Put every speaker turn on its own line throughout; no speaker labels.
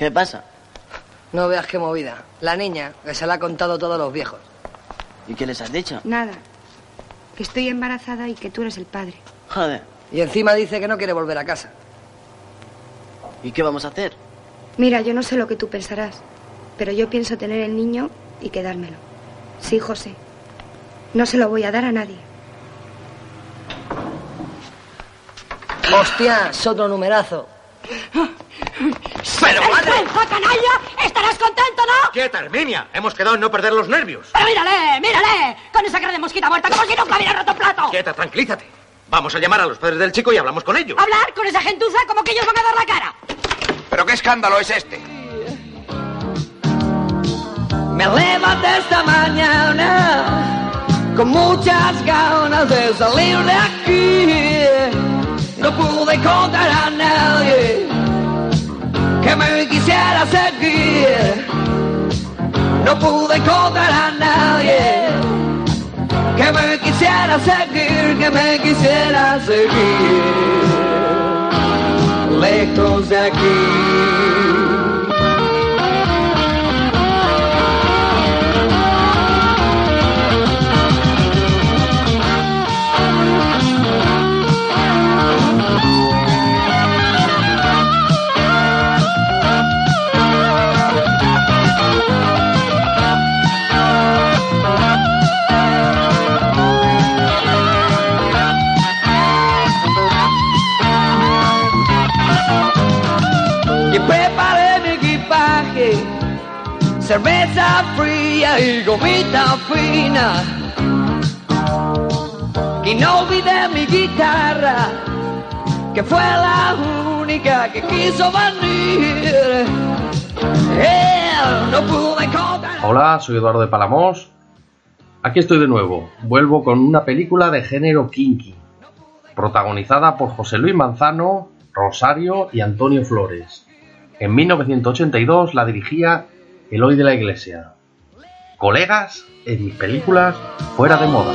¿Qué pasa?
No veas qué movida. La niña, que se la ha contado todos los viejos.
¿Y qué les has dicho?
Nada. Que estoy embarazada y que tú eres el padre.
Joder.
Y encima dice que no quiere volver a casa.
¿Y qué vamos a hacer?
Mira, yo no sé lo que tú pensarás, pero yo pienso tener el niño y quedármelo. Sí, José. No se lo voy a dar a nadie.
Hostia, es otro numerazo.
¡Pero madre!
¡Vergüenza, canalla! ¡Estarás contento, no!
¡Quieta, Herminia! Hemos quedado en no perder los nervios.
¡Pero mírale, mírale! Con esa cara de mosquita muerta como si nunca hubiera roto un plato.
Quieta, tranquilízate. Vamos a llamar a los padres del chico y hablamos con ellos.
Hablar con esa gentuza como que ellos van a dar la cara.
¿Pero qué escándalo es este?
Me levanté esta mañana con muchas ganas de salir de aquí. No pude contar a nadie que me quisiera seguir. No pude contar a nadie que me quisiera seguir, que me quisiera seguir. Lejos de aquí.
Hola, soy Eduardo de Palamos. Aquí estoy de nuevo. Vuelvo con una película de género kinky, protagonizada por José Luis Manzano, Rosario y Antonio Flores. En 1982 la dirigía Eloy de la Iglesia. Colegas en mis películas fuera de moda.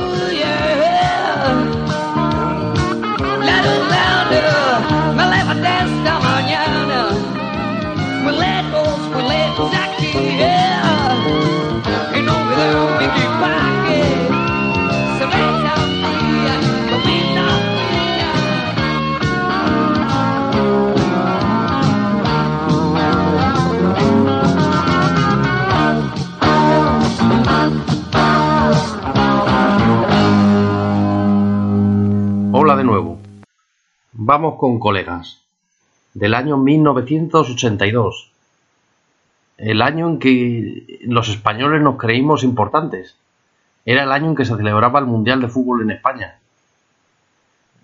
Vamos con colegas. Del año 1982. El año en que los españoles nos creímos importantes. Era el año en que se celebraba el Mundial de Fútbol en España.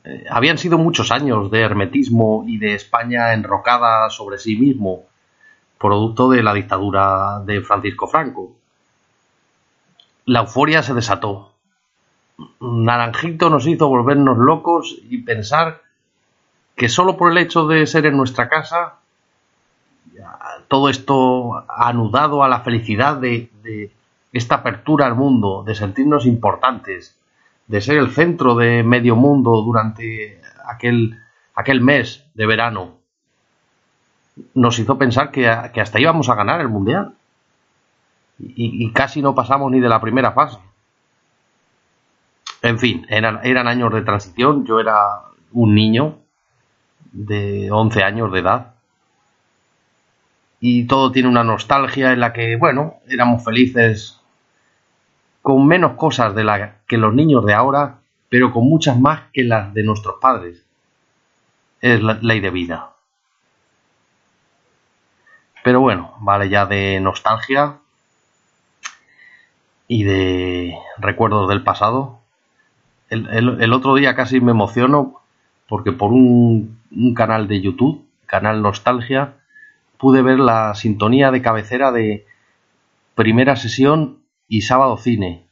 Eh, habían sido muchos años de hermetismo y de España enrocada sobre sí mismo, producto de la dictadura de Francisco Franco. La euforia se desató. Naranjito nos hizo volvernos locos y pensar que solo por el hecho de ser en nuestra casa, todo esto anudado a la felicidad de, de esta apertura al mundo, de sentirnos importantes, de ser el centro de medio mundo durante aquel, aquel mes de verano, nos hizo pensar que, que hasta íbamos a ganar el mundial. Y, y casi no pasamos ni de la primera fase. En fin, eran, eran años de transición. Yo era un niño de 11 años de edad. Y todo tiene una nostalgia en la que, bueno, éramos felices con menos cosas de la que los niños de ahora, pero con muchas más que las de nuestros padres. Es la ley de vida. Pero bueno, vale ya de nostalgia y de recuerdos del pasado. El, el- el otro día casi me emociono porque por un, canal de YouTube canal Nostalgia, pude ver la sintonía de cabecera de primera sesión y sábado cine.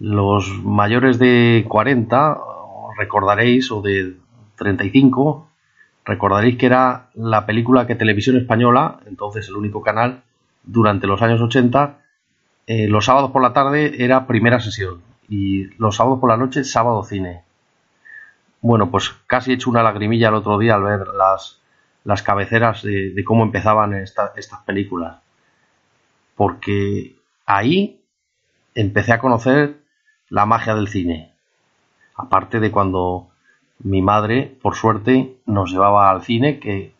Los mayores de 40 recordaréis, o de 35, recordaréis que era la película que Televisión Española, entonces el único canal, durante los años 80, eh, los sábados por la tarde era primera sesión y los sábados por la noche sábado cine. Bueno, pues casi he hecho una lagrimilla el otro día al ver las, las cabeceras de, cómo empezaban estas películas. Porque ahí empecé a conocer la magia del cine. Aparte de cuando mi madre, por suerte, nos llevaba al cine, que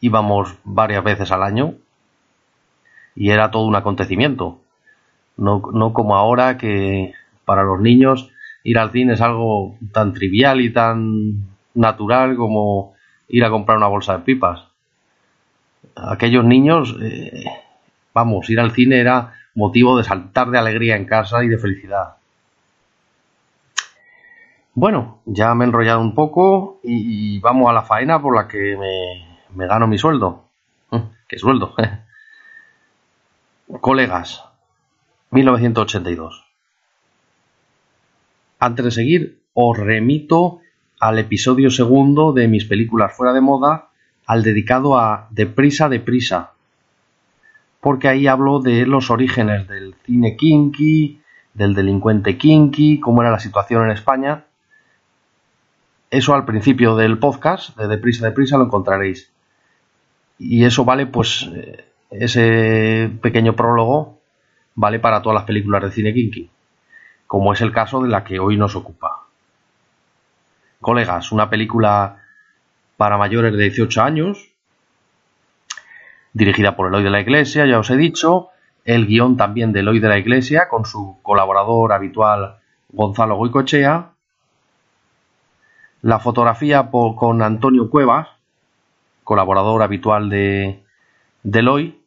íbamos varias veces al año, y era todo un acontecimiento. No, no como ahora que para los niños ir al cine es algo tan trivial y tan natural como ir a comprar una bolsa de pipas. Aquellos niños, eh, vamos, ir al cine era motivo de saltar de alegría en casa y de felicidad. Bueno, ya me he enrollado un poco y, vamos a la faena por la que me, me gano mi sueldo. ¿Qué sueldo? Colegas, 1982. Antes de seguir, os remito al episodio segundo de mis películas fuera de moda, al dedicado a Deprisa, Deprisa, porque ahí hablo de los orígenes del cine kinky, del delincuente kinky, cómo era la situación en España. Eso al principio del podcast, de Deprisa, Deprisa, lo encontraréis. Y eso vale, pues, eh, ese pequeño prólogo vale para todas las películas de cine kinky como es el caso de la que hoy nos ocupa. Colegas, una película para mayores de 18 años, dirigida por Eloy de la Iglesia, ya os he dicho, el guion también de Eloy de la Iglesia, con su colaborador habitual Gonzalo Goicochea, la fotografía con Antonio Cuevas, colaborador habitual de, de Eloy,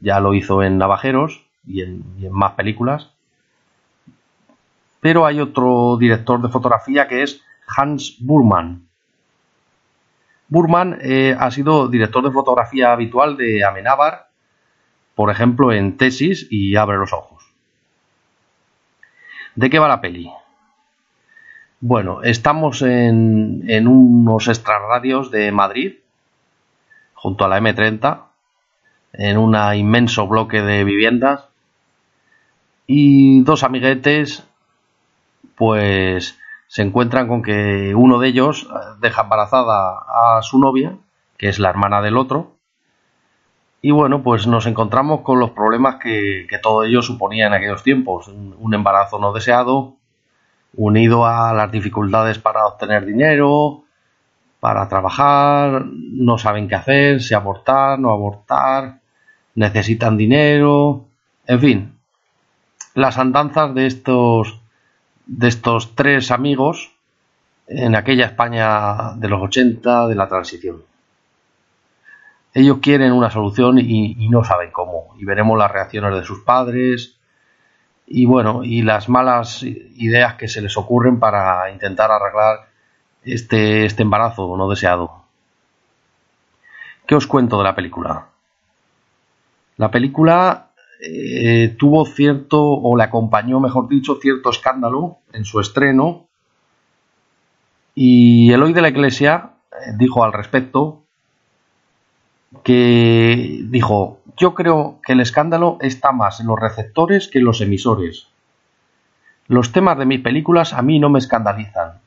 ya lo hizo en Navajeros y en más películas, pero hay otro director de fotografía que es Hans Burman. Burman eh, ha sido director de fotografía habitual de Amenábar, por ejemplo en Tesis y Abre los Ojos. ¿De qué va la peli? Bueno, estamos en, en unos extrarradios de Madrid, junto a la M30, en un inmenso bloque de viviendas, y dos amiguetes pues se encuentran con que uno de ellos eh, deja embarazada a su novia, que es la hermana del otro, y bueno, pues nos encontramos con los problemas que, todo ello suponía en aquellos tiempos. Un embarazo no deseado, unido a las dificultades para obtener dinero, para trabajar, no saben qué hacer, si abortar, no abortar, necesitan dinero, en fin, las andanzas de estos de estos tres amigos en aquella España de los 80 de la transición. Ellos quieren una solución y, no saben cómo. Y veremos las reacciones de sus padres y bueno, y las malas ideas que se les ocurren para intentar arreglar este, este embarazo no deseado. ¿Qué os cuento de la película? La película eh, tuvo cierto, o le acompañó, mejor dicho, cierto escándalo en su estreno. Y Eloy de la Iglesia eh, dijo al respecto que dijo, yo creo que el escándalo está más en los receptores que en los emisores. Los temas de mis películas a mí no me escandalizan.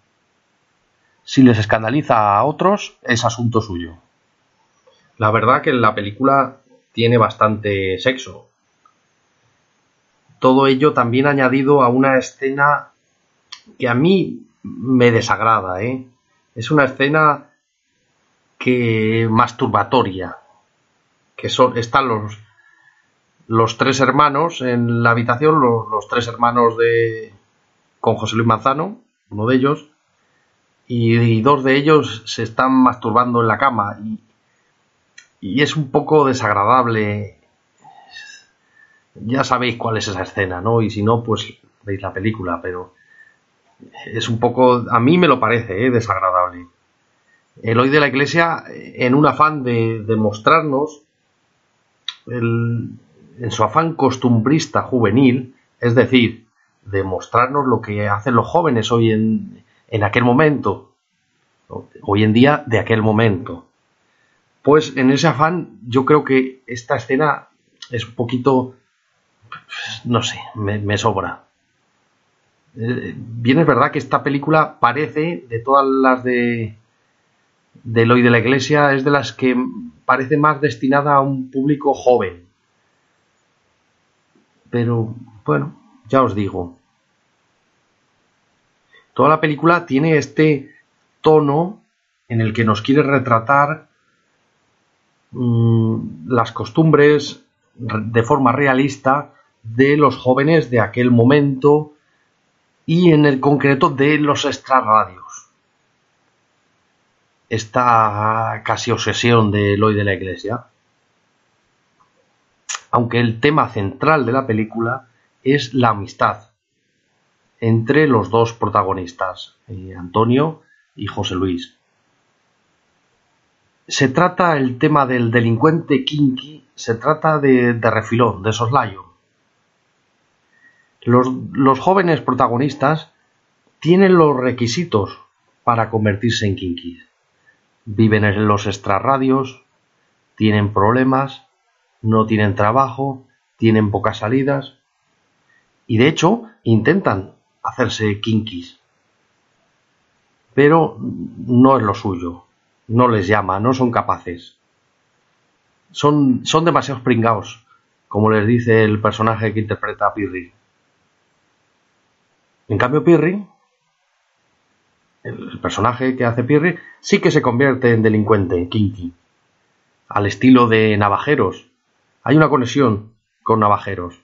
Si les escandaliza a otros, es asunto suyo. La verdad que la película tiene bastante sexo, todo ello también añadido a una escena que a mí me desagrada, ¿eh? Es una escena que masturbatoria, que son están los tres hermanos en la habitación, los, tres hermanos de con José Luis Manzano, uno de ellos, y, dos de ellos se están masturbando en la cama y es un poco desagradable ya sabéis cuál es esa escena, ¿no? Y si no, pues veis la película, pero es un poco, a mí me lo parece, ¿eh? desagradable. el hoy de la Iglesia, en un afán de, mostrarnos, en su afán costumbrista juvenil, es decir, de mostrarnos lo que hacen los jóvenes hoy en, en aquel momento, hoy en día de aquel momento. Pues en ese afán yo creo que esta escena es un poquito, no sé, me, sobra. Eh, bien es verdad que esta película parece, de todas las de del hoy de la iglesia, es de las que parece más destinada a un público joven. Pero bueno, ya os digo. Toda la película tiene este tono en el que nos quiere retratar mm, las costumbres re- de forma realista de los jóvenes de aquel momento y en el concreto de los extrarradios. Esta casi obsesión del hoy de la iglesia. Aunque el tema central de la película es la amistad entre los dos protagonistas, eh, Antonio y José Luis. Se trata el tema del delincuente kinky, se trata de, de refilón, de soslayo. Los, los jóvenes protagonistas tienen los requisitos para convertirse en kinkis. Viven en los extrarradios, tienen problemas, no tienen trabajo, tienen pocas salidas y de hecho intentan hacerse kinkis. Pero no es lo suyo, no les llama, no son capaces. Son, son demasiados pringaos, como les dice el personaje que interpreta a Pirri. En cambio, Pirri, el personaje que hace Pirri, sí que se convierte en delincuente, kinky, al estilo de Navajeros. Hay una conexión con Navajeros.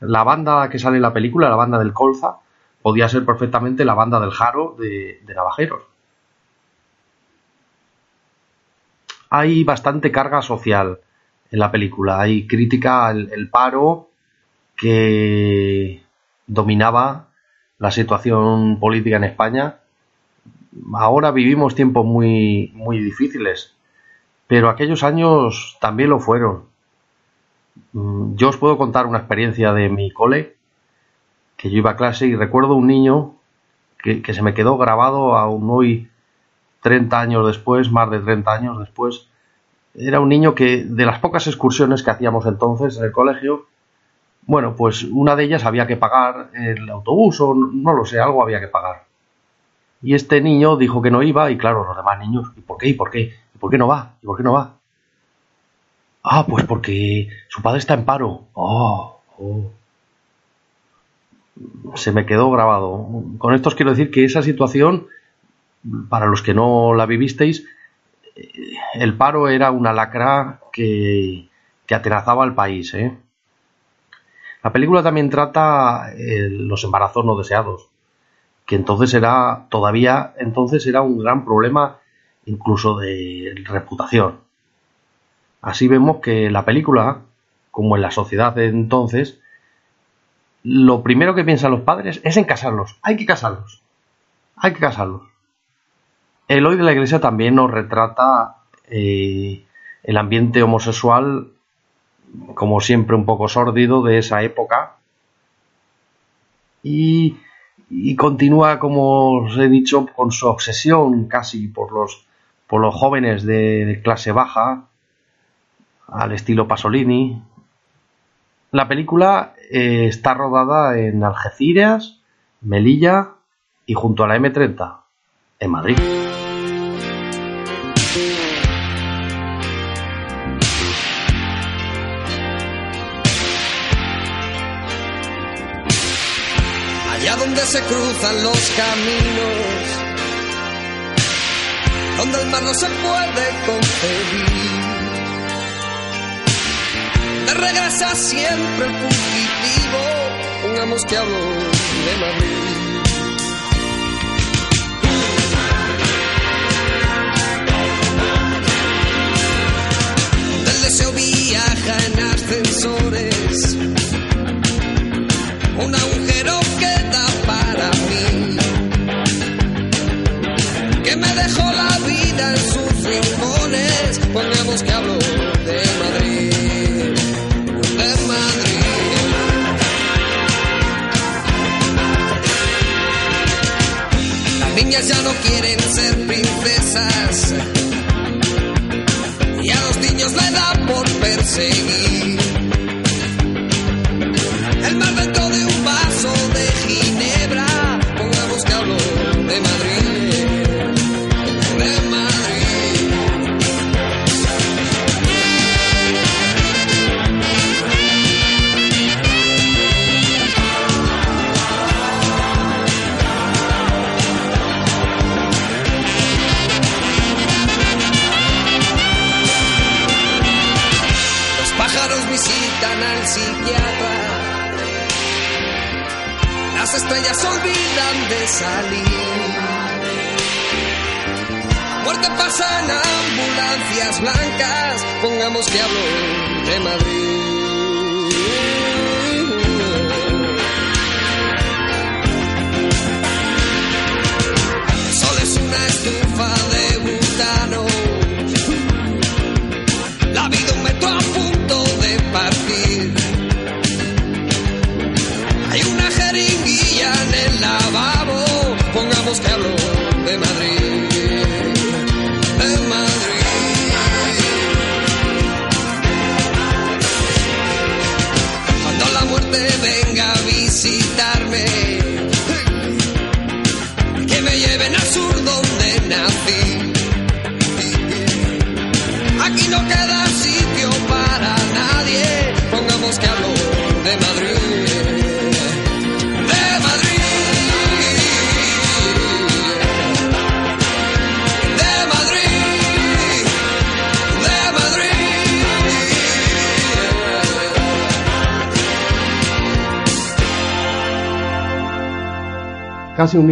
La banda que sale en la película, la banda del Colza, podía ser perfectamente la banda del Jaro de, Navajeros. Hay bastante carga social en la película. Hay crítica al paro que dominaba la situación política en España. Ahora vivimos tiempos muy, muy difíciles, pero aquellos años también lo fueron. Mm, Yo os puedo contar una experiencia de mi cole, que yo iba a clase y recuerdo un niño que, que se me quedó grabado aún hoy, 30 años después, más de 30 años después. Era un niño que, de las pocas excursiones que hacíamos entonces en el colegio, bueno, pues una de ellas había que pagar el autobús o no lo sé, algo había que pagar. Y este niño dijo que no iba y claro, los demás niños, ¿y por qué? ¿Y por qué? ¿Y por qué no va? ¿Y por qué no va? Ah, pues porque su padre está en paro. Oh, oh. Se me quedó grabado. Con esto os quiero decir que esa situación, para los que no la vivisteis, eh, el paro era una lacra que, que atenazaba al país. ¿eh? La película también trata eh, los embarazos no deseados, que entonces era, todavía entonces era un gran problema incluso de reputación. Así vemos que la película, como en la sociedad de entonces, lo primero que piensan los padres es en casarlos. Hay que casarlos. Hay que casarlos. El hoy de la iglesia también nos retrata eh, el ambiente homosexual, como siempre, un poco sórdido de esa época. Y, continúa, como os he dicho, con su obsesión casi por los, por los jóvenes de, de clase baja, al estilo Pasolini. La película eh, está rodada en Algeciras, Melilla y junto a la M30, en Madrid.
Se cruzan los caminos, donde el mar no se puede concebir. De regresa siempre el fugitivo, pongamos que hablo de Madrid. Donde el deseo viaja en ascensores un agujero queda para mí que me dejó la vida
en sus rincones. Pongamos que hablo de Madrid, de Madrid. Las niñas ya no quieren ser princesas y a los niños le da por perseguir.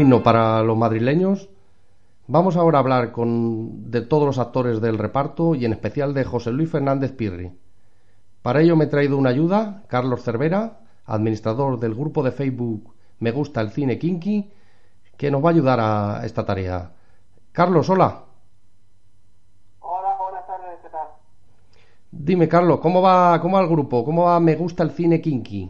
Para
los madrileños. Vamos ahora a hablar con, de todos los actores del reparto y en especial de José Luis Fernández Pirri. Para ello me he traído una ayuda, Carlos Cervera, administrador del grupo de Facebook Me Gusta el Cine Kinky, que nos va a ayudar a esta tarea. Carlos, hola.
Hola, buenas tardes, ¿qué tal?
Dime, Carlos, ¿cómo va, cómo va el grupo? ¿Cómo va Me Gusta el Cine Kinky?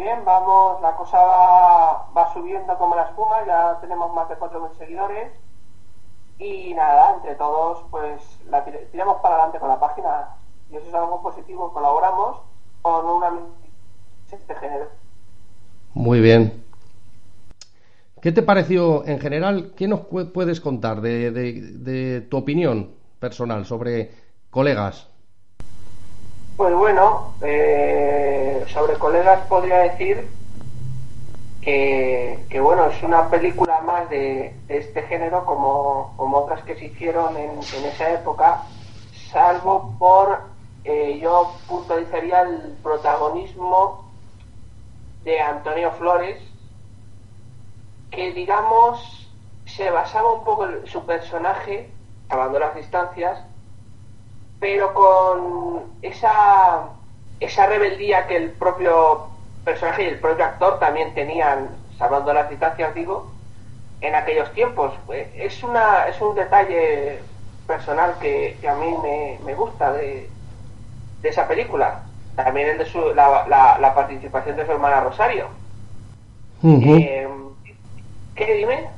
Bien, vamos, la cosa va, va subiendo como la espuma, ya tenemos más de 4.000 seguidores y nada, entre todos pues la tir- tiramos para adelante con la página y eso es algo positivo, colaboramos con una de género.
Muy bien. ¿Qué te pareció en general? ¿Qué nos pu- puedes contar de- de tu opinión personal sobre colegas?
Pues bueno, eh, sobre colegas podría decir que, bueno, es una película más de, este género como, otras que se hicieron en, esa época, salvo por, eh, yo puntualizaría el protagonismo de Antonio Flores, que digamos se basaba un poco en su personaje, salvando las distancias, pero con esa, esa rebeldía que el propio personaje y el propio actor también tenían, salvando las distancias, digo, en aquellos tiempos. Eh, Es, una, es un detalle personal que, que a mí me, me gusta de, de esa película. También el de su, la, la, la participación de su hermana Rosario. Eh, ¿Qué dime?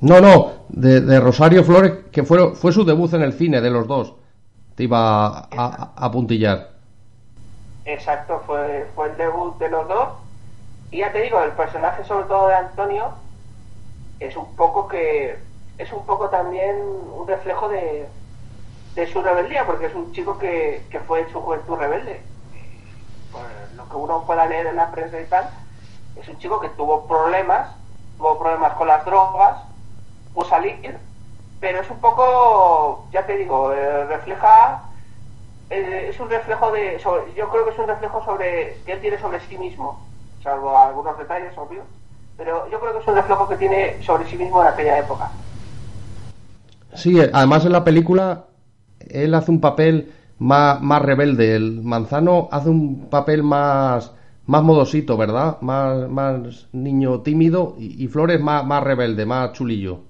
No, no, de, de Rosario Flores, que fue, fue su debut en el cine de los dos. Te iba a, a- a puntillar.
Exacto, fue, fue el debut de los dos. Y ya te digo, el personaje sobre todo de Antonio es un poco que es un poco también un reflejo de, de su rebeldía, porque es un chico que, que fue en su juventud rebelde. Por lo que uno pueda leer en la prensa y tal, es un chico que tuvo problemas, tuvo problemas con las drogas, pudo salir, pero es un poco, ya te digo, eh, refleja eh, es un reflejo de yo creo que es un reflejo sobre que él tiene sobre sí mismo salvo algunos detalles obvio pero yo creo que es un reflejo que tiene sobre sí mismo en aquella época
Sí, además en la película él hace un papel más, más rebelde. El manzano hace un papel más, más modosito, ¿verdad? Más, más niño tímido y, y Flores más, más rebelde, más chulillo.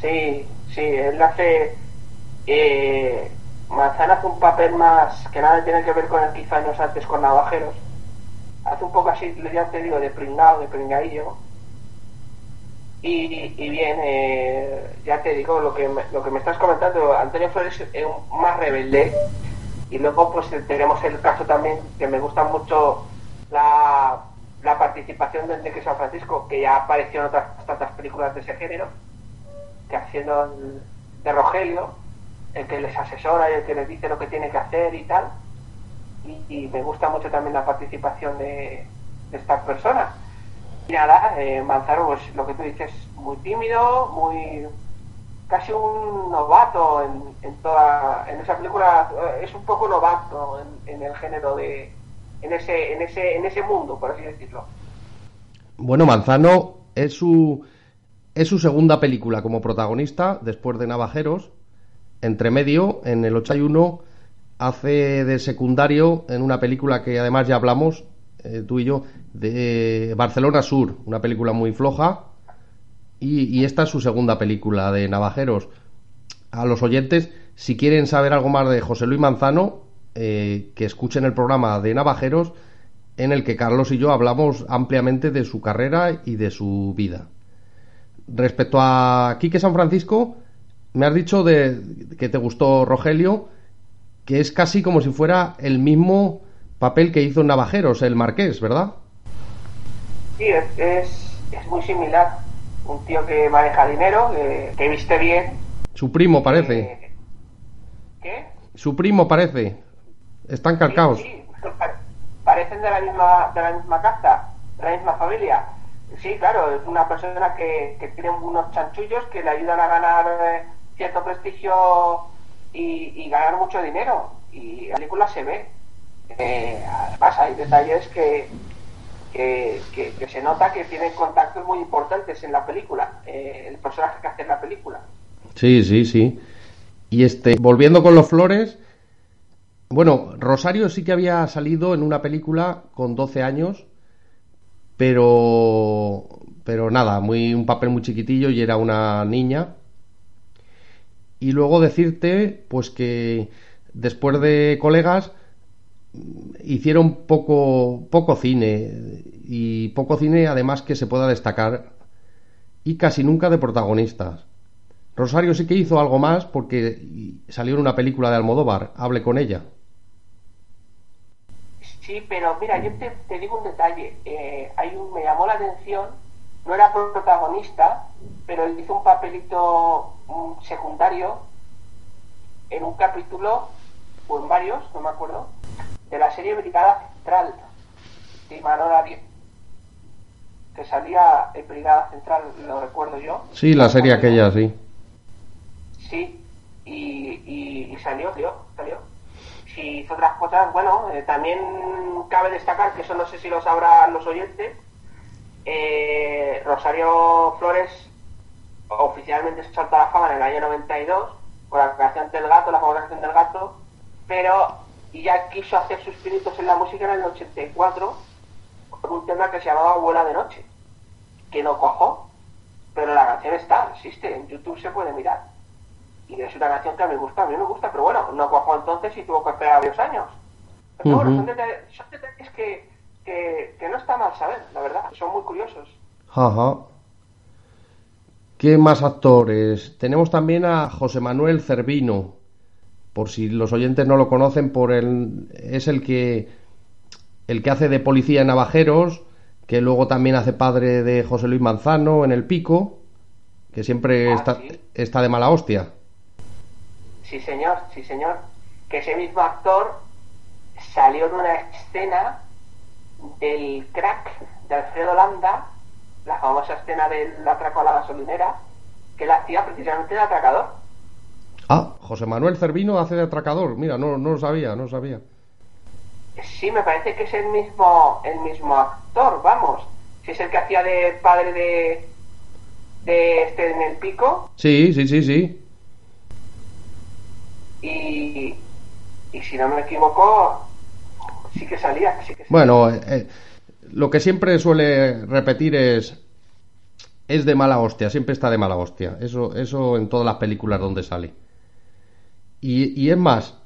Sí, sí, él hace. Eh, Manzana hace un papel más que nada tiene que ver con el que hizo años antes con Navajeros. Hace un poco así, ya te digo, de pringado, de pringadillo. Y, y bien, eh, ya te digo, lo que, me, lo que me estás comentando, Antonio Flores es más rebelde. Y luego, pues tenemos el caso también que me gusta mucho la, la participación de Enrique San Francisco, que ya apareció en otras tantas películas de ese género, que haciendo de Rogelio, el que les asesora y el que les dice lo que tiene que hacer y tal. Y, me gusta mucho también la participación de, estas personas. Y nada, eh, Manzaro, pues lo que tú dices, muy tímido, muy casi un novato en, en toda en esa película eh, es un poco novato en, en el género de en ese en ese en ese mundo por así decirlo
Bueno, Manzano es su, es su segunda película como protagonista después de Navajeros. Entre medio, en el 81, hace de secundario en una película que además ya hablamos, eh, tú y yo, de Barcelona Sur, una película muy floja. Y, esta es su segunda película de Navajeros. A los oyentes, si quieren saber algo más de José Luis Manzano, eh, que escuchen el programa de Navajeros, en el que Carlos y yo hablamos ampliamente de su carrera y de su vida. Respecto a Quique San Francisco, me has dicho de, que te gustó Rogelio, que es casi como si fuera el mismo papel que hizo en Navajeros, el Marqués, ¿verdad?
sí es, es, es muy similar un tío que maneja dinero que, que viste bien
Su primo parece.
eh, ¿qué?
Su primo parece. Están calcaos.
Sí, pa- parecen de la misma de la misma casta, de la misma familia. Sí, claro, es una persona que, que tiene unos chanchullos que le ayudan a ganar eh, cierto prestigio y, y ganar mucho dinero. Y la película se ve. Eh, además, hay detalles que, que, que- que se nota que tienen contactos muy importantes en la película, eh, el personaje que hace en la película.
Sí, sí, sí. Y este, volviendo con los flores, bueno, Rosario sí que había salido en una película con 12 años, pero pero nada, muy un papel muy chiquitillo y era una niña. Y luego decirte pues que después de colegas hicieron poco poco cine y poco cine además que se pueda destacar y casi nunca de protagonistas. Rosario sí que hizo algo más porque salió en una película de Almodóvar, hable con ella.
Sí, pero mira, yo te, te digo un detalle. Eh, hay un, me llamó la atención, no era protagonista, pero él hizo un papelito secundario en un capítulo, o en varios, no me acuerdo, de la serie Brigada Central, de Arias, que salía en Brigada Central, lo recuerdo yo.
Sí, la serie aquella, sí.
Sí, y, y, y salió, salió, salió. Si hizo otras cosas, bueno, eh, también cabe destacar, que eso no sé si lo sabrán los oyentes, eh, Rosario Flores oficialmente se saltó a la fama en el año 92 por la canción del gato, la famosa canción del gato, pero ya quiso hacer sus pinitos en la música en el 84 con un tema que se llamaba Vuela de Noche, que no cojó, pero la canción está, existe, en YouTube se puede mirar. Y es una canción que a mí me gusta, a mí me gusta, pero bueno, no cuajó entonces y tuvo que esperar varios años. Pero bueno, son detalles, son detalles que, que, que no está mal saber, la verdad, son muy curiosos.
Ajá. ¿Qué más actores? Tenemos también a José Manuel Cervino. Por si los oyentes no lo conocen, por el, es el que el que hace de policía en Navajeros, que luego también hace padre de José Luis Manzano en El Pico, que siempre
Ah,
está,
sí.
está de mala hostia.
Sí, señor, sí, señor. Que ese mismo actor salió en una escena del crack de Alfredo Landa, la famosa escena del atraco a la gasolinera, que él hacía precisamente de atracador.
Ah, José Manuel Cervino hace de atracador. Mira, no, no lo sabía, no lo sabía.
Sí, me parece que es el mismo, el mismo actor, vamos. Si es el que hacía de padre de, de este en el pico,
Sí, sí, sí, sí.
Y, y si no me equivoco, sí que salía, sí que
Bueno, eh, eh, lo que siempre suele repetir es es de mala hostia, siempre está de mala hostia. Eso, eso en todas las películas donde sale. Y, y es más,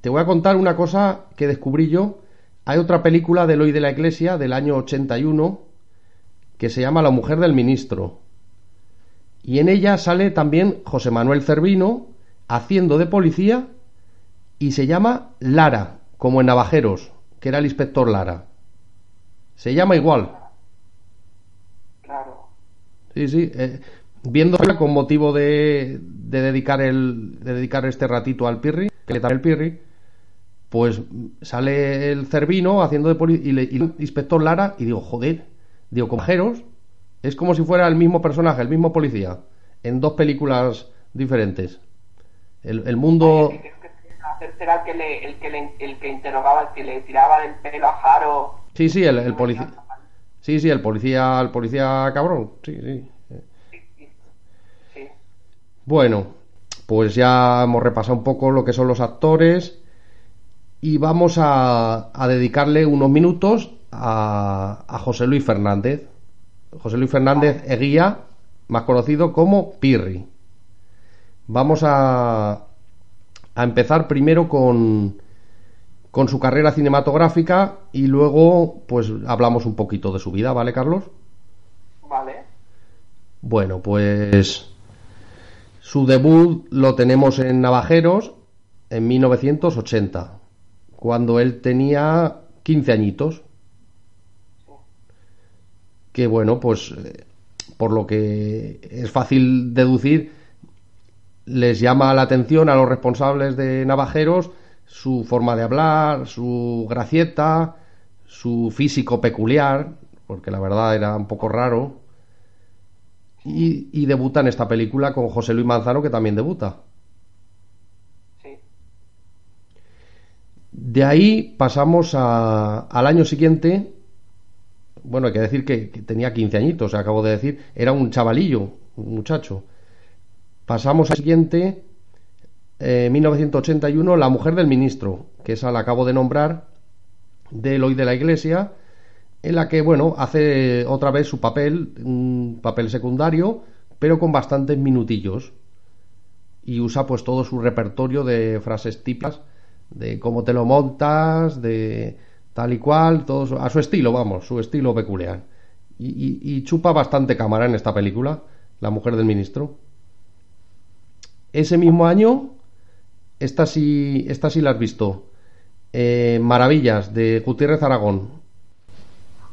te voy a contar una cosa que descubrí yo. Hay otra película de Eloy de la Iglesia del año 81 que se llama La mujer del ministro. Y en ella sale también José Manuel Cervino haciendo de policía y se llama Lara, como en Navajeros, que era el inspector Lara. Se llama igual.
Claro.
Sí, sí. Eh, viéndola con motivo de, de dedicar el de dedicar este ratito al Pirri, que le da el Pirri, pues sale el Cervino haciendo de poli y, le, y el inspector Lara y digo, joder, digo, con Jeros es como si fuera el mismo personaje, el mismo policía, en dos películas diferentes. El, el mundo...
Era el que, le, el, que le, el que interrogaba, el que le tiraba del pelo a Jaro.
Sí, sí, el, el policía. Sí, sí, el policía, el policía cabrón. Sí, sí.
Sí.
Bueno, pues ya hemos repasado un poco lo que son los actores y vamos a, a dedicarle unos minutos a, a, José Luis Fernández. José Luis Fernández Eguía, más conocido como Pirri. Vamos a, a empezar primero con, con su carrera cinematográfica y luego pues hablamos un poquito de su vida, ¿vale, Carlos?
Vale.
Bueno, pues su debut lo tenemos en Navajeros en 1980, cuando él tenía 15 añitos. Que bueno, pues eh, por lo que es fácil deducir, les llama la atención a los responsables de Navajeros su forma de hablar, su gracieta, su físico peculiar, porque la verdad era un poco raro. Y, y debuta en esta película con José Luis Manzano, que también debuta.
Sí.
De ahí pasamos a, al año siguiente. Bueno, hay que decir que, que tenía 15 añitos, acabo de decir. Era un chavalillo, un muchacho. Pasamos al siguiente, eh, 1981, La mujer del ministro, que esa la acabo de nombrar, de Eloy de la Iglesia, en la que, bueno, hace otra vez su papel, un papel secundario, pero con bastantes minutillos. Y usa pues todo su repertorio de frases típicas, de cómo te lo montas, de tal y cual, todo a su estilo, vamos, su estilo peculiar. Y, y- y chupa bastante cámara en esta película, La mujer del ministro. Ese mismo año, esta sí, esta sí la has visto. Eh, Maravillas, de Gutiérrez Aragón.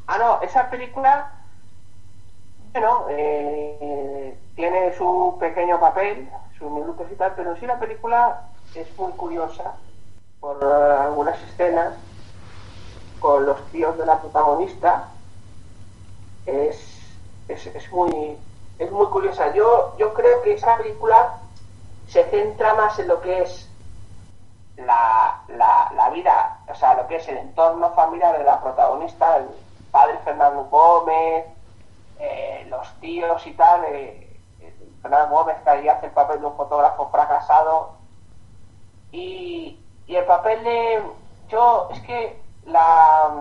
Ah, no, esa película, bueno, eh, tiene su pequeño papel, sus minutos y tal, pero sí la película es muy curiosa por algunas escenas con los tíos de la protagonista. Es, es, es muy es muy curiosa. Yo, yo creo que esa película se centra más en lo que es la, la, la vida, o sea, lo que es el entorno familiar de la protagonista, el padre Fernando Gómez, eh, los tíos y tal. eh, eh, Fernando Gómez que ahí hace el papel de un fotógrafo fracasado. Y, y el papel de. Yo, es que la,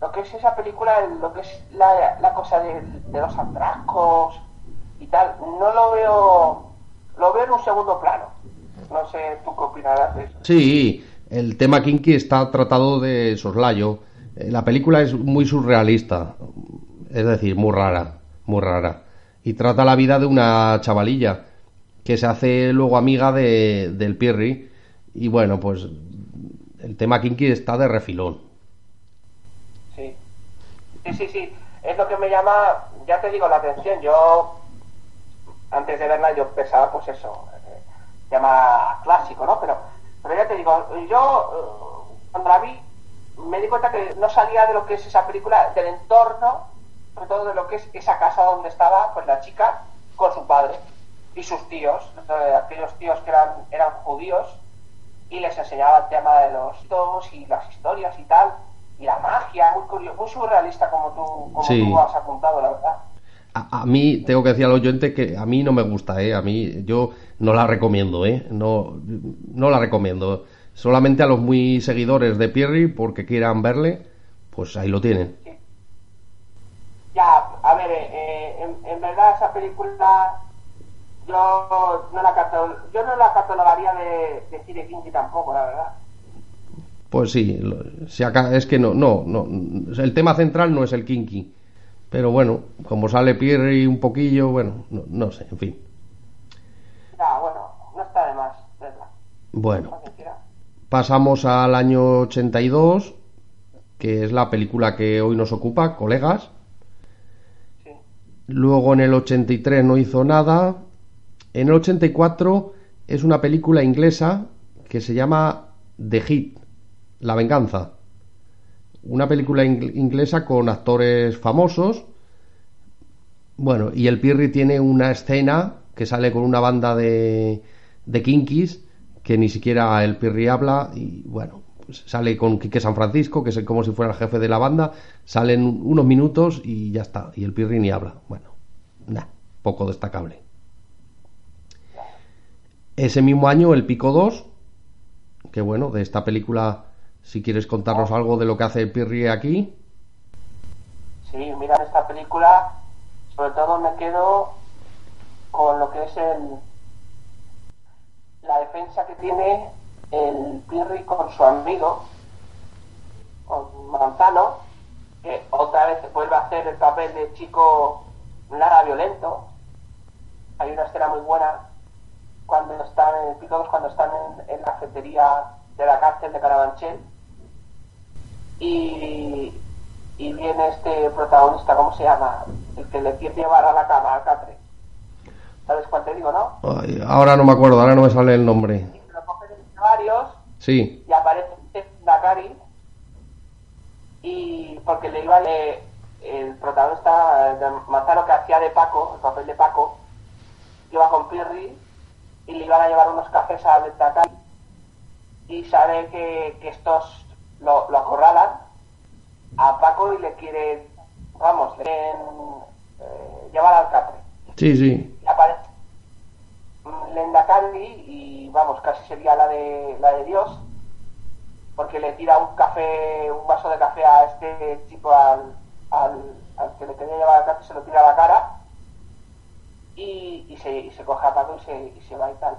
lo que es esa película, lo que es la, la cosa de, de los atracos y tal, no lo veo. Lo veo en un segundo plano. No sé tú qué opinarás de eso.
Sí, el tema kinky está tratado de soslayo. Eh, La película es muy surrealista, es decir, muy rara, muy rara. Y trata la vida de una chavalilla que se hace luego amiga de, del Pirri. Y bueno, pues el tema kinky está de refilón.
Sí. Sí, sí, sí. Es lo que me llama, ya te digo, la atención. Yo, antes de verla, yo pensaba, pues eso, eh, llama clásico, ¿no? Pero, pero ya te digo, yo, cuando la vi, me di cuenta que no salía de lo que es esa película, del entorno, sobre todo de lo que es esa casa donde estaba, pues la chica con su padre y sus tíos, eh, aquellos tíos que eran, eran judíos, y les enseñaba el tema de los hitos y las historias y tal, y la magia, muy curioso, muy surrealista como tú, como
Sí.
tú has apuntado, la verdad.
A, a mí, tengo que decir al oyente que a mí no me gusta, ¿eh? A mí, yo no la recomiendo, ¿eh? No, no la recomiendo. Solamente a los muy seguidores de Pierri, porque quieran verle, pues ahí lo tienen.
Ya, a ver, eh, en, en en verdad esa película yo no la yo no la catalogaría de, de cine kinky tampoco, la verdad.
Pues sí, si aca- es que no, no, no, el tema central no es el kinky. Pero bueno, como sale Pierre un poquillo, bueno, no, no sé, en fin.
Ya, bueno, no está de más, verla.
Bueno, pasamos al año 82, que es la película que hoy nos ocupa, colegas.
Sí.
Luego en el 83 no hizo nada. En el 84 es una película inglesa que se llama The Hit, La Venganza. Una película ing- inglesa con actores famosos. Bueno, y el Pirri tiene una escena que sale con una banda de, de que ni siquiera el Pirri habla y bueno, pues sale con Quique San Francisco, que es como si fuera el jefe de la banda, salen unos minutos y ya está, y el Pirri ni habla. Bueno, nada, poco destacable. Ese mismo año el Pico 2, que bueno, de esta película, si quieres contarnos algo de lo que hace Pirri aquí.
Sí, mira, esta película, sobre todo me quedo con lo que es el la defensa que tiene el Pirri con su amigo, con Manzano, que otra vez vuelve a hacer el papel de chico nada violento. Hay una escena muy buena cuando están en el Pico 2, cuando están en, en la cafetería de la cárcel de Carabanchel y, y viene este protagonista, ¿cómo se llama? El que le quiere llevar a la cama, al catre. ¿Sabes cuál te digo, no?
Ay, ahora no me acuerdo, ahora no me sale el nombre.
Lo cogen varios
Sí,
y aparece Dakari y porque le iba eh, el protagonista de Manzano que hacía de Paco, el papel de Paco, iba con Pirri y le iban a llevar unos cafés a Dakari y sabe que, que estos lo, lo acorralan a Paco y le quieren, vamos, le quieren eh, llevar al catre
sí, sí.
y aparece Lenda Candy y vamos, casi sería la de la de Dios porque le tira un café, un vaso de café a este chico al, al, al que le quería llevar al café, se lo tira a la cara y, y, se, y se coge a Paco y se, y se va y tal.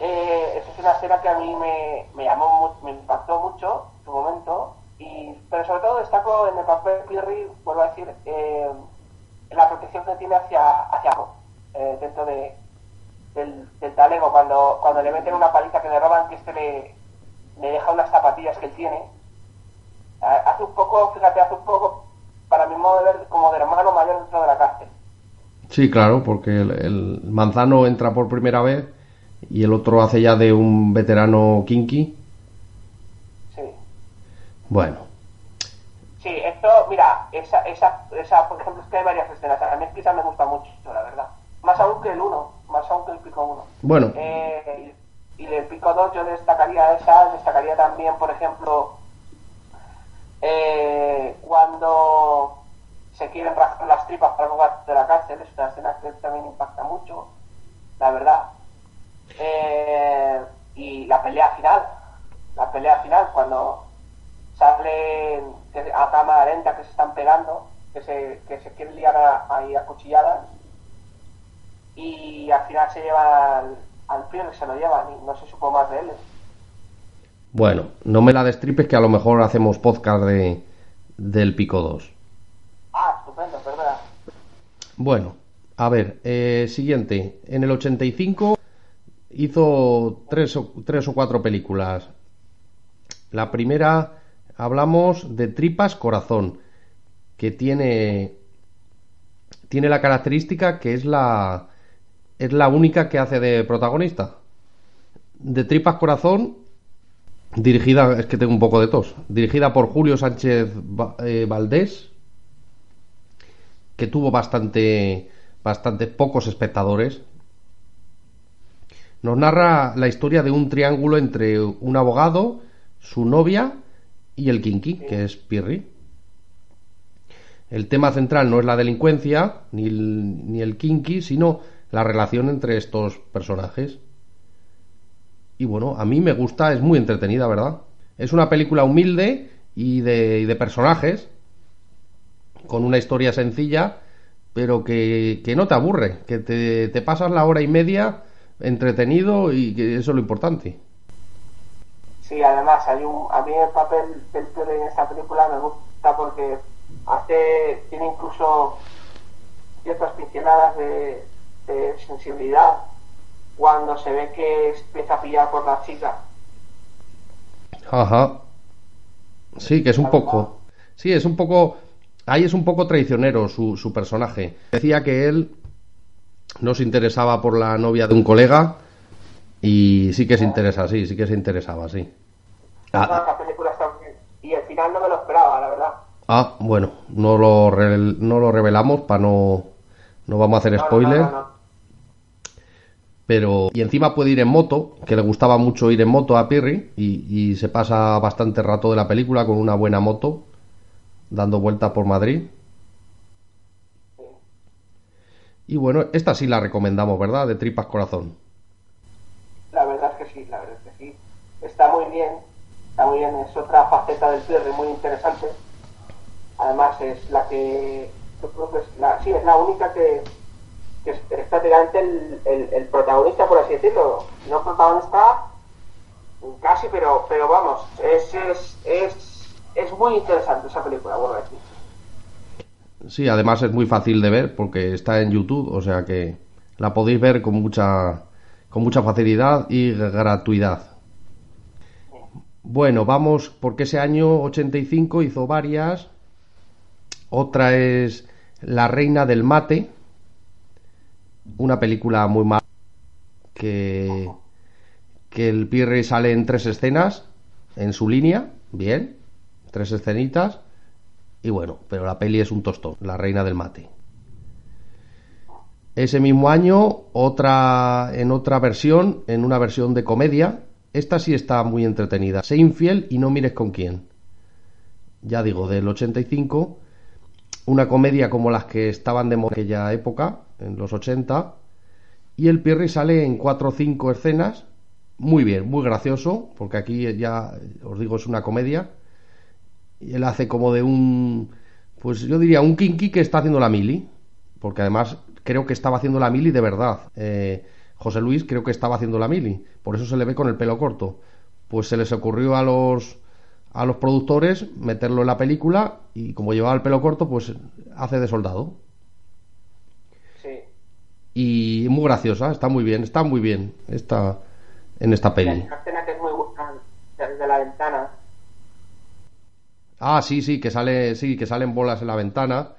Eh, esa es una escena que a mí me, me llamó, me impactó mucho en su momento, y, pero sobre todo destaco en el papel de Pirri, vuelvo a decir, eh, la protección que tiene hacia, hacia eh, dentro de, del, del talego, cuando, cuando le meten una paliza que le roban, que este le, le deja unas zapatillas que él tiene. Hace un poco, fíjate, hace un poco, para mi modo de ver, como de hermano mayor dentro de la cárcel.
Sí, claro, porque el manzano entra por primera vez y el otro hace ya de un veterano kinky.
Sí.
Bueno,
Sí, esto, mira, esa, esa, esa, por ejemplo, es que hay varias escenas. A mí esa me gusta mucho, la verdad. Más aún que el 1, más aún que el pico 1.
Bueno.
Eh, y, y del pico 2 yo destacaría esa, destacaría también, por ejemplo, eh, cuando se quieren rascar las tripas para jugar de la cárcel, es una escena que también impacta mucho, la verdad. Eh, y la pelea final, la pelea final, cuando salen a cámara lenta que se están pegando, que se, que se quieren liar ahí a cuchilladas, y al final se llevan al, al se lo llevan y no se supo más de él.
bueno, no me la destripes que a lo mejor hacemos podcast de, del Pico 2.
Ah, estupendo, perdona.
Bueno, a ver, eh, siguiente. En el 85 hizo tres o, tres o cuatro películas. La primera hablamos de Tripas Corazón, que tiene tiene la característica que es la es la única que hace de protagonista. De Tripas Corazón, dirigida, es que tengo un poco de tos, dirigida por Julio Sánchez eh, Valdés, que tuvo bastante, bastante pocos espectadores. Nos narra la historia de un triángulo entre un abogado, su novia y el kinky, que es Pirri. El tema central no es la delincuencia ni el, ni el kinky, sino la relación entre estos personajes. Y bueno, a mí me gusta, es muy entretenida, ¿verdad? Es una película humilde y de, y de personajes, con una historia sencilla, pero que, que no te aburre, que te, te pasas la hora y media entretenido y que eso es lo importante.
Sí, además, hay un, a mí el papel del Perry en esta película me gusta porque hace, tiene incluso ciertas pinceladas de, de sensibilidad cuando se ve que empieza a pillar por la chica.
Ajá. Sí, que es un poco. Sí, es un poco. Ahí es un poco traicionero su, su personaje. Decía que él no se interesaba por la novia de un colega y sí que se interesa, sí, sí que se interesaba, sí. Ah,
bien. Y al final no me lo esperaba, la verdad.
ah, bueno, no lo, re- no lo revelamos para no. No vamos a hacer spoiler.
no, no, no.
Pero. Y encima puede ir en moto, que le gustaba mucho ir en moto a Pirri. Y, y se pasa bastante rato de la película con una buena moto, dando vueltas por Madrid. Y bueno, esta sí la recomendamos, ¿verdad? De tripas corazón.
La verdad es que sí, la verdad es que sí. Está muy bien, está muy bien, es otra faceta del Perry muy interesante. Además es la que, yo creo que es la, sí, es la única que, que es, prácticamente el, el, protagonista, por así decirlo. No protagonista, casi, pero, pero vamos, es, es, es, es muy interesante esa película, vuelvo a decir.
Sí, además es muy fácil de ver porque está en YouTube, o sea que la podéis ver con mucha, con mucha facilidad y gratuidad. Bueno, vamos, porque ese año 85 hizo varias. Otra es La Reina del Mate, una película muy mala que, que el Pirri sale en tres escenas en su línea, bien, tres escenitas. Y bueno, pero la peli es un tostón, La Reina del Mate. Ese mismo año, otra en otra versión, en una versión de comedia. Esta sí está muy entretenida. Sé infiel y no mires con quién. Ya digo, del 85. Una comedia como las que estaban de moda en aquella época, en los 80. Y el Pirri sale en cuatro o cinco escenas. Muy bien, muy gracioso, porque aquí ya os digo es una comedia. Y él hace como de un, pues yo diría un kinky que está haciendo la mili, porque además creo que estaba haciendo la mili de verdad. Eh, José Luis creo que estaba haciendo la mili, por eso se le ve con el pelo corto. Pues se les ocurrió a los a los productores meterlo en la película y como llevaba el pelo corto, pues hace de soldado.
Sí.
Y muy graciosa, está muy bien, está muy bien está en esta peli.
una escena que es muy buena desde la ventana.
Ah, sí, sí, que sale, sí, que salen bolas en la ventana.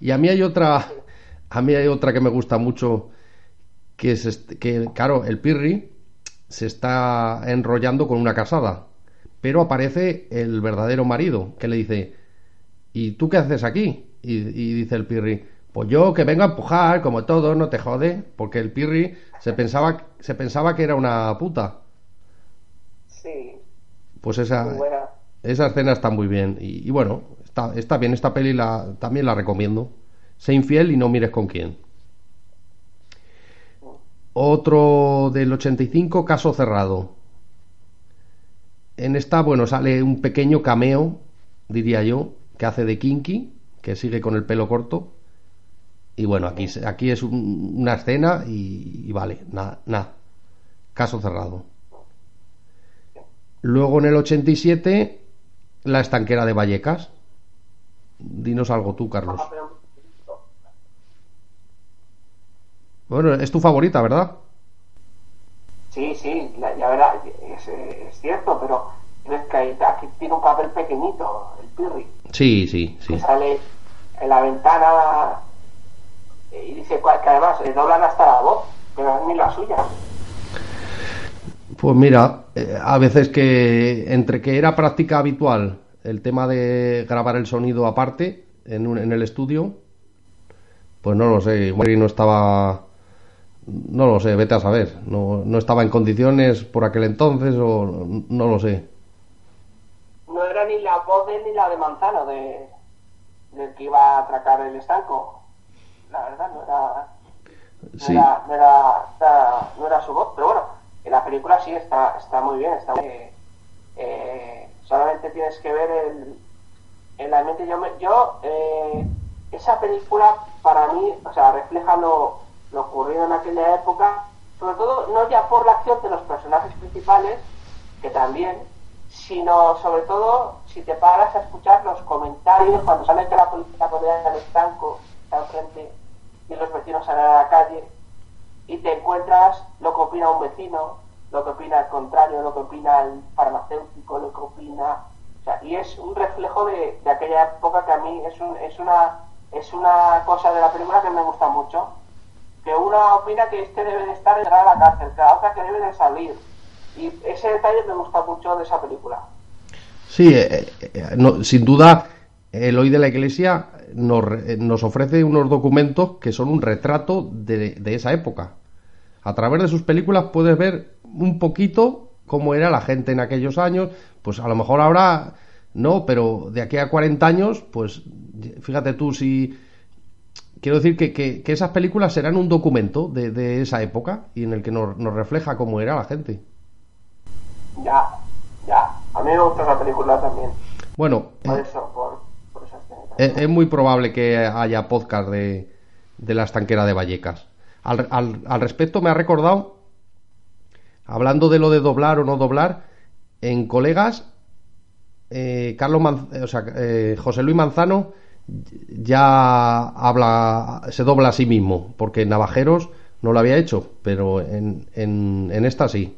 Y a mí hay otra, a mí hay otra que me gusta mucho, que es este- que, claro, el Pirri se está enrollando con una casada, pero aparece el verdadero marido, que le dice, ¿y tú qué haces aquí? Y, y dice el Pirri, pues yo que vengo a empujar, como todo, no te jode, porque el Pirri se pensaba, se pensaba que era una puta.
Sí,
Pues esa,
muy buena.
Esa escena está muy bien. Y, bueno, está, bien. Esta peli la, también la recomiendo. Sé infiel y no mires con quién. Otro del 85, Caso Cerrado. En esta, bueno, sale un pequeño cameo, diría yo, que hace de Kinky, que sigue con el pelo corto. Y bueno, aquí, aquí es un- una escena y, y vale, nada, nada. Caso cerrado. Luego en el 87, La estanquera de Vallecas. Dinos algo tú, Carlos.
Ah,
Bueno, es tu favorita, ¿verdad?
Sí, sí, la- ya verás, es, es cierto, pero es que aquí tiene un papel pequeñito, el Pirri,
Sí, sí, sí.
que sale en la ventana y dice que además le doblan hasta la voz, pero es ni la suya.
Pues mira, eh, a veces que entre que era práctica habitual el tema de grabar el sonido aparte en, un- en el estudio, pues no lo sé, igual no estaba, no lo sé, vete a saber, no, no estaba en condiciones por aquel entonces o no lo sé.
No era ni la voz de ni la de Manzano, de, del que iba a atracar el estanco. La verdad, no era, no
Sí,
era, no era, no era su voz, pero bueno, en la película sí está, está muy bien, está muy- eh, solamente tienes que ver el, en la mente yo, yo eh, esa película para mí, o sea, refleja lo, lo ocurrido en aquella época, sobre todo no ya por la acción de los personajes principales, que también, sino sobre todo si te paras a escuchar los comentarios cuando sale que la policía rodea el estanco, está enfrente, y los vecinos salen a la calle, y te encuentras lo que opina un vecino, lo que opina el contrario, lo que opina el farmacéutico, lo que opina... O sea, y es un reflejo de, de aquella época que a mí es, un, es, una, es una cosa de la película que me gusta mucho. Que una opina que este debe de estar en la cárcel, que la otra que debe de salir. Y ese detalle me gusta mucho de esa película.
Sí, eh, eh, no, sin duda, el hoy de la Iglesia nos, re- nos ofrece unos documentos que son un retrato de, de esa época. A través de sus películas puedes ver un poquito cómo era la gente en aquellos años. Pues a lo mejor ahora no, pero de aquí a 40 años, pues fíjate tú si... Quiero decir que, que- que esas películas serán un documento de, de esa época y en el que nos, nos refleja cómo era la gente.
Ya, ya. A mí me gusta esa película también.
Bueno,
Por eso, por.
Es, muy probable que haya podcast de, de la estanquera de Vallecas. Al, al- al respecto me ha recordado, hablando de lo de doblar o no doblar, en colegas, eh, Carlos Man- o sea, eh, José Luis Manzano ya habla, se dobla a sí mismo, porque en Navajeros no lo había hecho, pero en, en, en esta sí.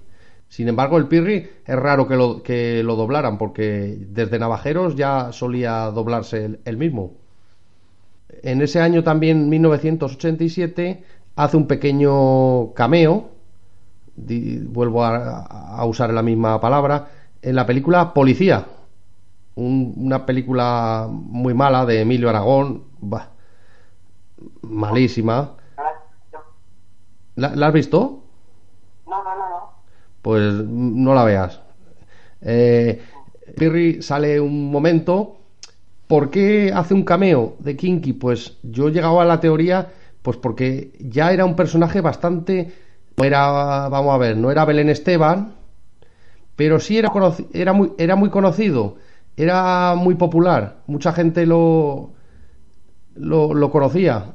Sin embargo, el Pirri es raro que lo, que lo doblaran, porque desde Navajeros ya solía doblarse el, el mismo. En ese año también, 1987, hace un pequeño cameo, di- vuelvo a, a usar la misma palabra, en la película Policía, un- una película muy mala de Emilio Aragón, bah, malísima. ¿La, la has visto?
No, no, no, no.
Pues no la veas. Eh, Pirri sale un momento. ¿Por qué hace un cameo de Kinky? Pues yo llegaba a la teoría, pues porque ya era un personaje bastante. Era, vamos a ver, no era Belén Esteban, pero sí era, era, muy, era muy conocido, era muy popular, mucha gente lo, lo, lo conocía.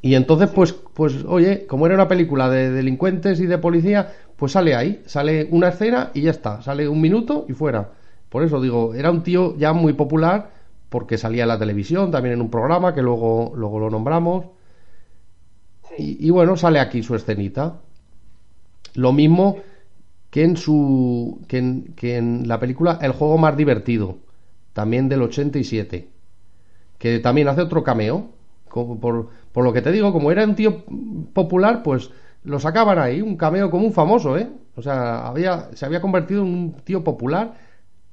Y entonces, pues, pues, oye, como era una película de delincuentes y de policía, pues sale ahí, sale una escena y ya está, sale un minuto y fuera. Por eso digo, era un tío ya muy popular porque salía en la televisión, también en un programa que luego, luego lo nombramos. Y, bueno, sale aquí su escenita. Lo mismo que en su que en, que en la película El juego más divertido, también del 87, que también hace otro cameo. Por lo que te digo, como era un tío popular, pues lo sacaban ahí, un cameo como un famoso, ¿eh? O sea, había, se había convertido en un tío popular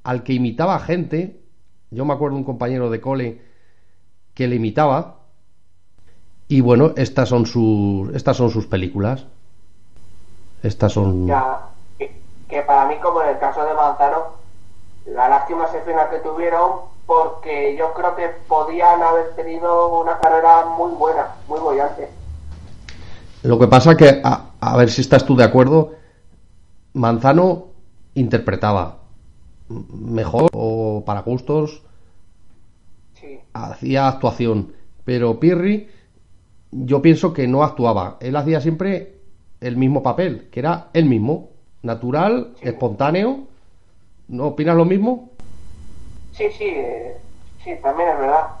al que imitaba gente. Yo me acuerdo un compañero de cole que le imitaba. Y bueno, estas son sus, estas son sus películas. Estas son.
Ya, que, que para mí, como en el caso de Manzano, la lástima es el final que tuvieron porque yo creo que podían haber tenido una carrera muy buena, muy bollante.
Lo que pasa que, a, a ver si estás tú de acuerdo, Manzano interpretaba mejor o para gustos
Sí,
hacía actuación, pero Pirri yo pienso que no actuaba, él hacía siempre el mismo papel, que era el mismo, natural, espontáneo. ¿No opinas lo mismo?
sí, sí, eh, sí, también es verdad.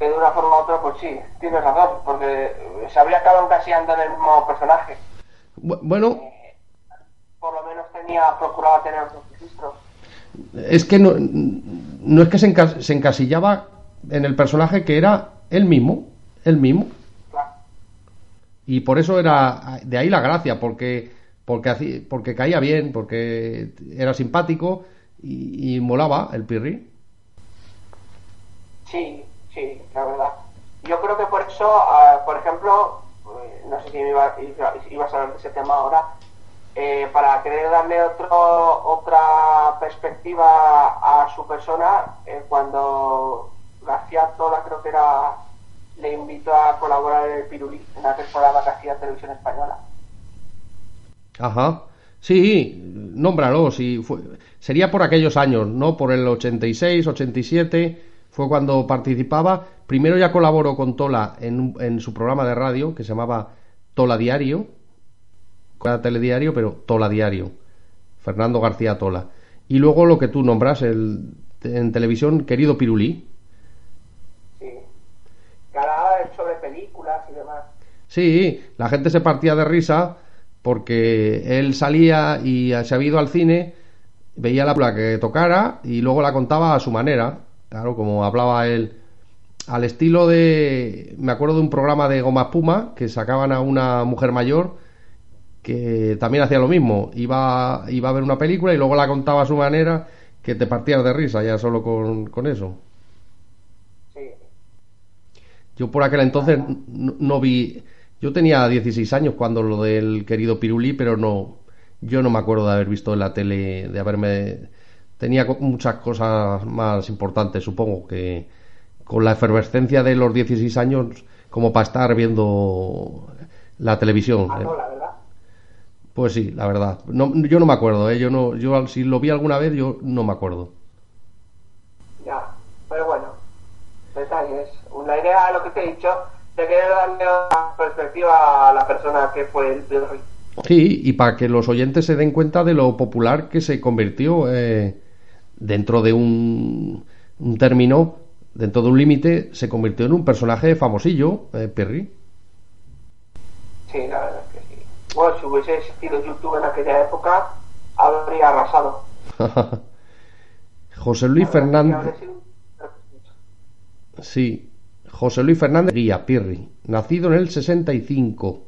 Que de una forma u otra, pues sí, tienes razón, porque se habría acabado encasillando en el mismo personaje.
Bu- Bueno,
Por lo menos tenía, procuraba tener otros registros.
es que no, no es que se, se encasillaba en el personaje que era él mismo, él mismo.
Claro.
Y por eso era de ahí la gracia, porque porque porque caía bien, porque era simpático y, y molaba el Pirri.
Sí, sí, la verdad. Yo creo que por eso, ah, por ejemplo, eh, no sé si iba, iba- ibas a hablar de ese tema ahora, eh, para querer darle otro, otra perspectiva a su persona, eh, cuando García Tola creo que era, le invitó a colaborar en el Pirulí, en la temporada que hacía Televisión Española.
Ajá. Sí, nómbralo, si fue, sería por aquellos años, ¿no? Por el 86, 87, fue cuando participaba. Primero ya colaboró con Tola en, en su programa de radio que se llamaba Tola Diario, era telediario, pero Tola Diario, Fernando García Tola. Y luego lo que tú nombras el, en televisión, querido Pirulí.
Sí. Hablaba sobre películas y demás.
Sí, la gente se partía de risa porque él salía y se había ido al cine, veía la película que tocara y luego la contaba a su manera. Claro, como hablaba él al estilo de... Me acuerdo de un programa de Goma Espuma que sacaban a una mujer mayor que también hacía lo mismo. Iba, iba a ver una película y luego la contaba a su manera que te partías de risa ya solo con, con eso.
Sí.
Yo por aquel entonces no, no vi. Yo tenía 16 años cuando lo del querido Pirulí, pero no. Yo no me acuerdo de haber visto en la tele, de haberme. Tenía muchas cosas más importantes, supongo, que con la efervescencia de los 16 años, como para estar viendo la televisión.
A Tola, ¿verdad?
Pues sí, la verdad. No, yo no me acuerdo, ¿eh? Yo no, yo si lo vi alguna vez, yo no me acuerdo.
Ya. Pero bueno, detalles. La idea, lo que te he dicho, de querer darle una perspectiva a la persona que fue el.
Sí, y para que los oyentes se den cuenta de lo popular que se convirtió eh, dentro de un, un término, dentro de un límite, se convirtió en un personaje famosillo, eh, Perry.
Sí, la verdad es que sí. Bueno, si hubiese existido YouTube en aquella época, habría arrasado.
José Luis Fernández. Sí, José Luis Fernández Guía Pirri, nacido en el 65,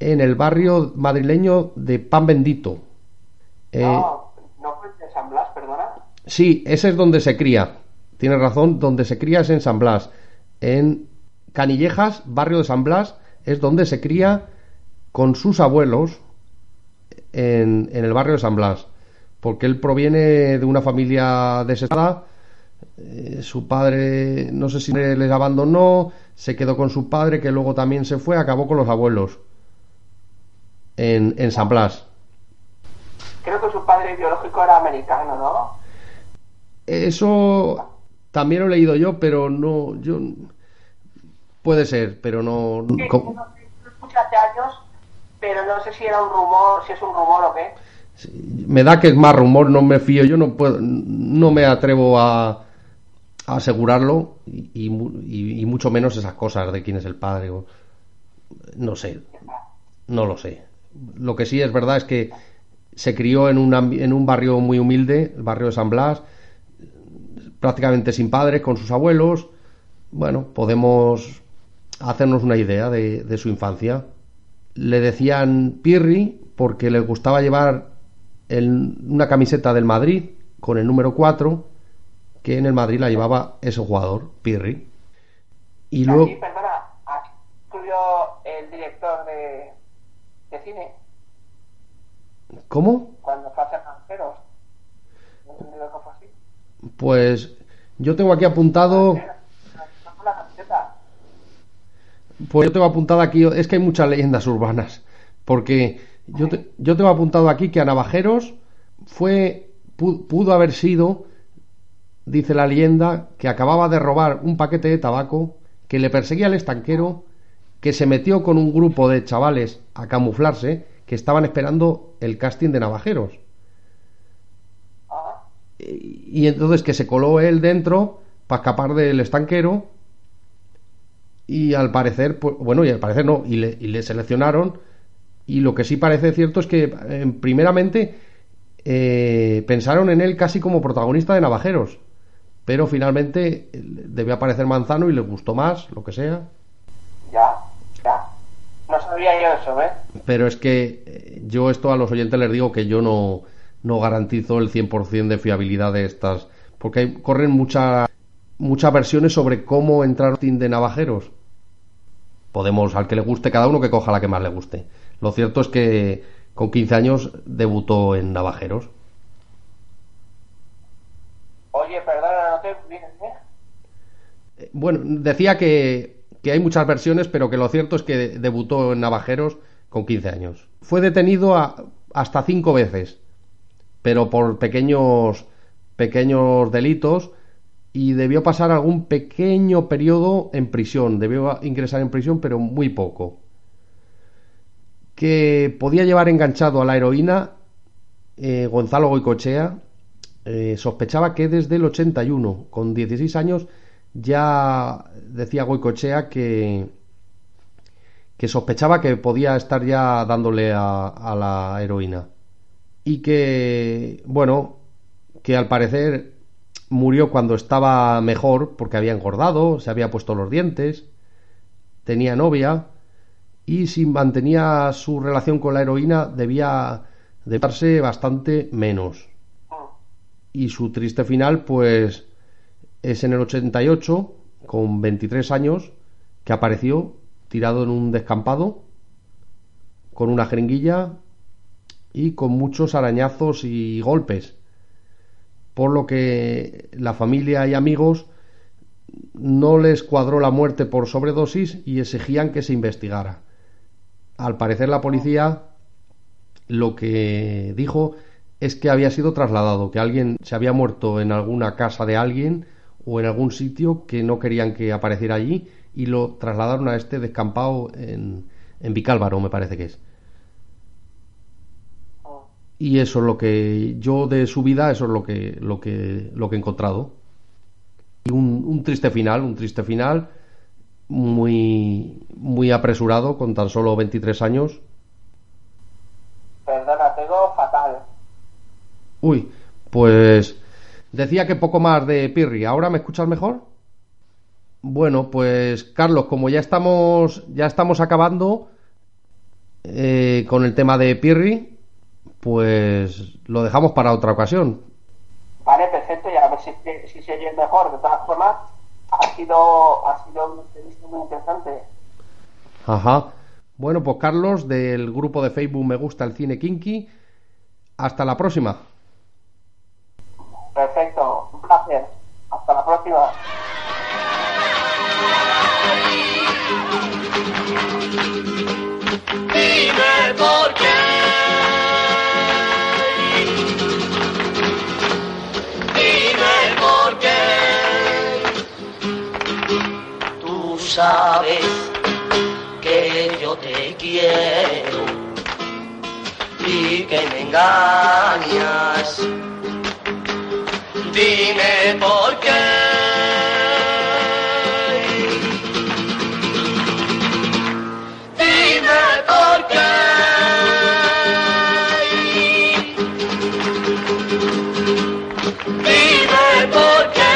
en el barrio madrileño de Pan Bendito. Eh,
No, de
Sí, ese es donde se cría. Tienes razón, donde se cría es en San Blas. En Canillejas, barrio de San Blas, es donde se cría con sus abuelos en, el barrio de San Blas. Porque él proviene de una familia desesperada. Eh, su padre, no sé si les abandonó, se quedó con su padre, que luego también se fue, acabó con los abuelos en San Blas.
Creo que su padre biológico era americano, ¿no?
Eso también lo he leído yo, pero no, yo puede ser, pero no.
Sí, no hace años, pero no sé si era un rumor, si es un rumor o qué.
Me da que es más rumor, no me fío, yo no puedo, no me atrevo a, a asegurarlo y, y y- y mucho menos esas cosas de quién es el padre. o- no sé, no lo sé. Lo que sí es verdad es que se crió en un, en un barrio muy humilde, el barrio de San Blas, prácticamente sin padres, con sus abuelos. Bueno, podemos hacernos una idea de, de su infancia. Le decían Pirri porque le gustaba llevar el- una camiseta del Madrid con el número 4, que en el Madrid la llevaba ese jugador, Pirri. Y luego,
Aquí, perdona, aquí estudió el director de, de cine
¿cómo?
cuando fue a hacer Ranceros. No he entendido que fue así.
Pues yo tengo aquí apuntado, pues yo tengo apuntado aquí, es que hay muchas leyendas urbanas, porque yo, te- yo tengo apuntado aquí que a Navajeros fue, pu- pudo haber sido, dice la leyenda, que acababa de robar un paquete de tabaco, que le perseguía al estanquero, que se metió con un grupo de chavales a camuflarse, que estaban esperando el casting de Navajeros.
Ah,
Y y entonces que se coló él dentro para escapar del estanquero y al parecer, pues, bueno, y al parecer no, y le, y le seleccionaron y lo que sí parece cierto es que eh, primeramente eh, pensaron en él casi como protagonista de Navajeros, pero finalmente eh, debió aparecer Manzano y les gustó más, lo que sea.
ya. No sabía yo eso, ¿ves?
Pero es que eh, yo esto a los oyentes les digo que yo no, no garantizo el 100% de fiabilidad de estas, porque hay- corren muchas muchas versiones sobre cómo entrar en de navajeros. Podemos, al que le guste cada uno, que coja la que más le guste. Lo cierto es que con 15 años debutó en Navajeros.
Oye, perdona, no te vienes bien.
Eh, Bueno, decía que, que hay muchas versiones, pero que lo cierto es que debutó en Navajeros con 15 años. Fue detenido hasta cinco veces, pero por pequeños, pequeños delitos y debió pasar algún pequeño periodo en prisión, debió ingresar en prisión, pero muy poco. Que podía llevar enganchado a la heroína eh, Gonzalo Goicochea eh, sospechaba que desde el 81, con 16 años, ya decía Goicochea que, que sospechaba que podía estar ya dándole a, a la heroína. Y que, bueno, que al parecer murió cuando estaba mejor porque había engordado, se había puesto los dientes, tenía novia y si mantenía su relación con la heroína debía de darse bastante menos. Y su triste final pues es en el 88 con 23 años que apareció tirado en un descampado con una jeringuilla y con muchos arañazos y golpes por lo que la familia y amigos no les cuadró la muerte por sobredosis y exigían que se investigara. Al parecer la policía lo que dijo es que había sido trasladado, que alguien se había muerto en alguna casa de alguien o en algún sitio que no querían que apareciera allí y lo trasladaron a este descampado en, en Vicálvaro, me parece que es. Y eso es lo que yo de su vida eso es lo que lo que lo que he encontrado. Y un, un triste final un triste final muy muy apresurado con tan solo 23 años.
Perdona, tengo fatal.
uy pues decía que poco más de Pirri ahora me escuchas mejor bueno pues Carlos como ya estamos ya estamos acabando eh, con el tema de Pirri pues lo dejamos para otra ocasión.
Vale, perfecto, y a ver si, si se oye mejor. De todas formas, ha sido, ha sido muy interesante.
Ajá. Bueno, pues Carlos, del grupo de Facebook Me Gusta el Cine Kinky, hasta la próxima.
Perfecto, un placer. Hasta la próxima.
Dime por qué. Dime por qué. Tú sabes que yo te quiero y que me engañas. Dime por qué. Dime por qué. Dime por qué.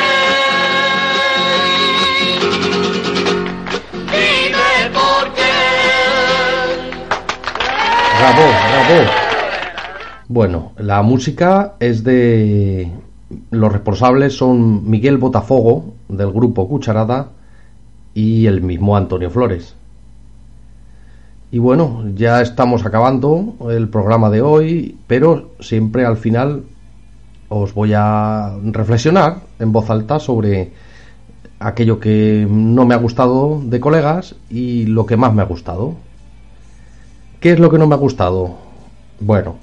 Dime por qué.
Bravo, bravo. Bueno, la música es de... Los responsables son Miguel Botafogo, del grupo Cucharada, y el mismo Antonio Flores. Y bueno, ya estamos acabando el programa de hoy, pero siempre al final os voy a reflexionar en voz alta sobre aquello que no me ha gustado de colegas y lo que más me ha gustado. ¿Qué es lo que no me ha gustado? Bueno,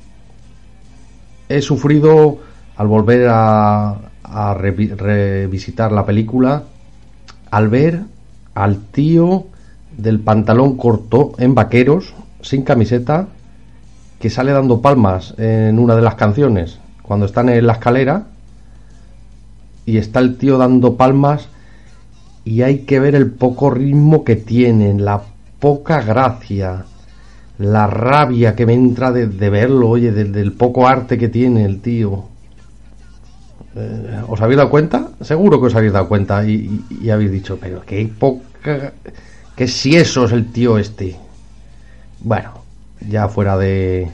he sufrido al volver a, a revi- revisitar la película al ver al tío del pantalón corto en vaqueros, sin camiseta, que sale dando palmas en una de las canciones, cuando están en la escalera, y está el tío dando palmas, y hay que ver el poco ritmo que tienen, la poca gracia, la rabia que me entra de, verlo, oye, del poco arte que tiene el tío. Eh, ¿Os habéis dado cuenta? Seguro que os habéis dado cuenta y, habéis dicho, pero qué poca... que si eso es el tío este. Bueno, ya fuera de...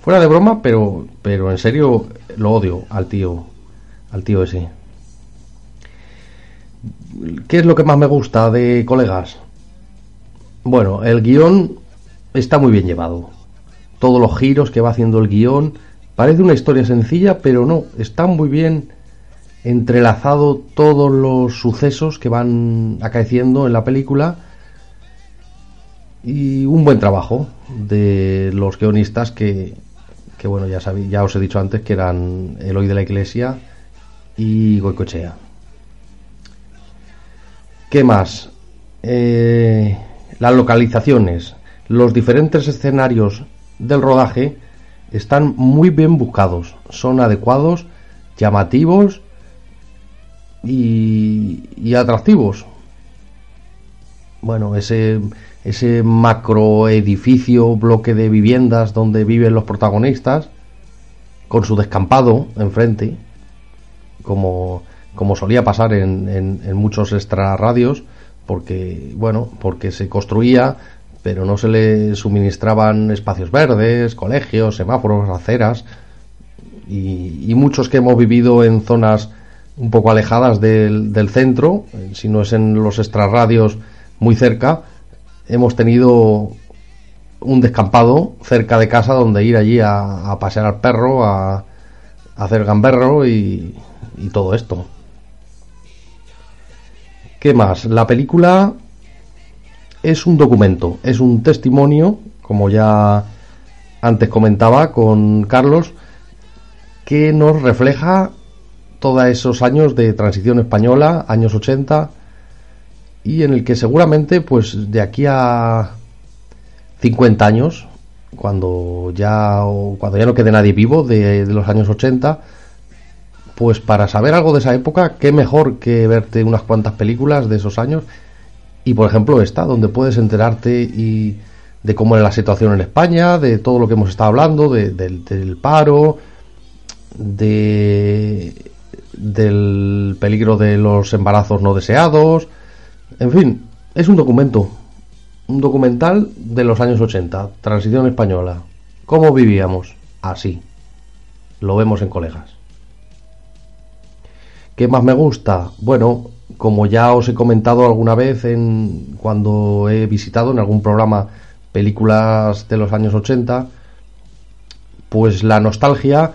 Fuera de broma, pero, pero en serio lo odio al tío, al tío ese. ¿Qué es lo que más me gusta de colegas? Bueno, el guion está muy bien llevado. Todos los giros que va haciendo el guion. Parece una historia sencilla, pero no. Está muy bien entrelazado todos los sucesos que van acaeciendo en la película. Y un buen trabajo de los guionistas que, que bueno, ya, sabí- ya os he dicho antes que eran Eloy de la Iglesia y Goicochea. ¿Qué más? Eh, las localizaciones, los diferentes escenarios del rodaje están muy bien buscados, son adecuados, llamativos y, y atractivos. Bueno, ese, ese macro edificio, bloque de viviendas donde viven los protagonistas, con su descampado enfrente, como, como solía pasar en, en, muchos extrarradios, porque, bueno, porque se construía, pero no se le suministraban espacios verdes, colegios, semáforos, aceras, y muchos que hemos vivido en zonas un poco alejadas del, del centro, eh, si no es en los extrarradios muy cerca, hemos tenido un descampado cerca de casa donde ir allí a, a pasear al perro, a, a hacer gamberro y, y todo esto. ¿Qué más? La película es un documento, es un testimonio, como ya antes comentaba con Carlos, que nos refleja todos esos años de transición española, años 80, y en el que seguramente, pues de aquí a 50 años, cuando ya, cuando ya no quede nadie vivo de, los años 80, pues para saber algo de esa época, qué mejor que verte unas cuantas películas de esos años. Y por ejemplo esta, donde puedes enterarte y de cómo era la situación en España, de todo lo que hemos estado hablando, de, del paro, de del peligro de los embarazos no deseados, en fin, es un documento, un documental de los años 80, transición española. ¿Cómo vivíamos? Así. Lo vemos en colegas. ¿Qué más me gusta? Bueno, como ya os he comentado alguna vez en cuando he visitado en algún programa películas de los años 80, pues la nostalgia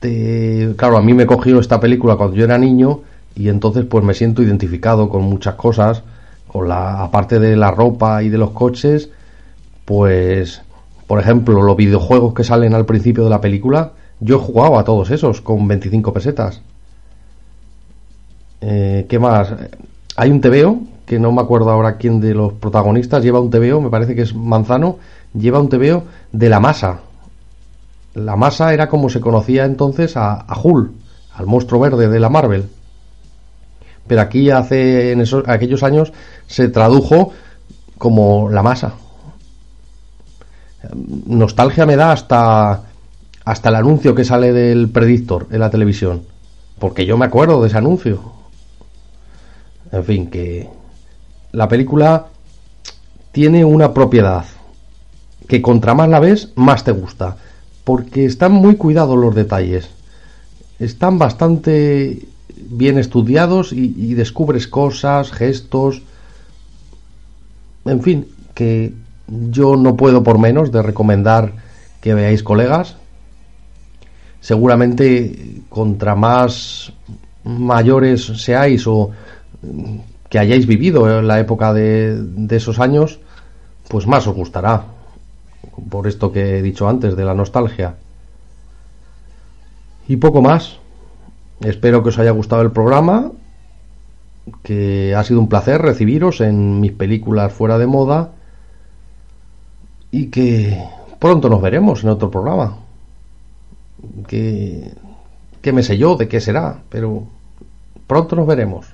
te, claro, a mí me cogió esta película cuando yo era niño y entonces pues me siento identificado con muchas cosas, con la aparte de la ropa y de los coches, pues por ejemplo, los videojuegos que salen al principio de la película, yo he jugado a todos esos con 25 pesetas. Eh, ¿Qué más? Hay un TVO, que no me acuerdo ahora quién de los protagonistas lleva un TVO, me parece que es Manzano, lleva un TVO de la masa. La masa era como se conocía entonces a, a al monstruo verde de la Marvel. Pero aquí hace en esos, aquellos años se tradujo como la masa. Nostalgia me da hasta hasta el anuncio que sale del Predictor en la televisión, porque yo me acuerdo de ese anuncio. En fin, que la película tiene una propiedad que contra más la ves, más te gusta, porque están muy cuidados los detalles. Están bastante bien estudiados y, descubres cosas, gestos, en fin, que yo no puedo por menos de recomendar que veáis colegas. Seguramente contra más mayores seáis o que hayáis vivido en la época de, de, esos años, pues más os gustará. Por esto que he dicho antes de la nostalgia. Y poco más. Espero que os haya gustado el programa. Que ha sido un placer recibiros en mis películas fuera de moda. Y que pronto nos veremos en otro programa. Que, que me sé yo de qué será, pero pronto nos veremos.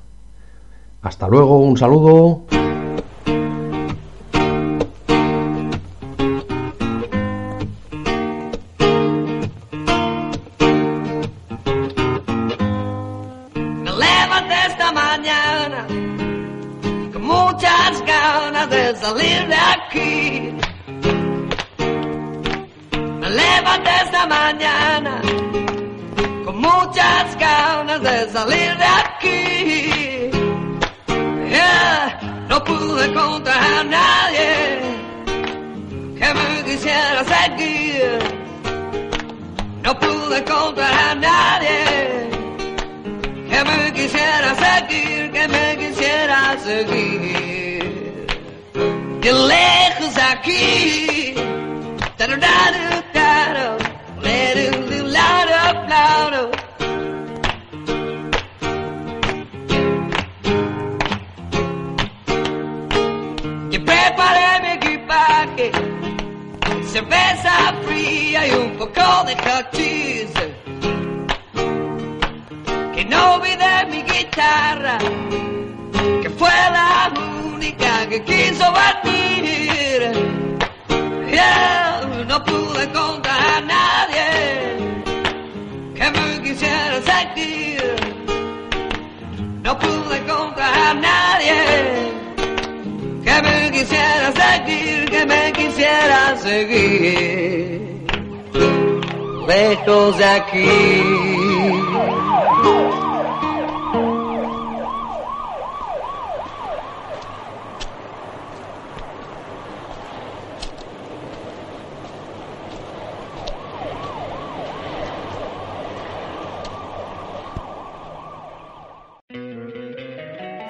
Hasta luego, un saludo.
Salir de aquí. Me levanto esta mañana con muchas ganas de salir de aquí. Yeah, no pude encontrar a nadie que me quisiera seguir. No pude encontrar a nadie que me quisiera seguir, que me quisiera seguir que lejos aquí. Que preparé mi equipaje, cerveza fría y un poco de hot. Que no olvidé mi guitarra, que fue la que quiso batir. Yeah, no pude encontrar a nadie que me quisiera sentir. No pude encontrar a nadie que me quisiera seguir, que me quisiera seguir. Lejos de aquí.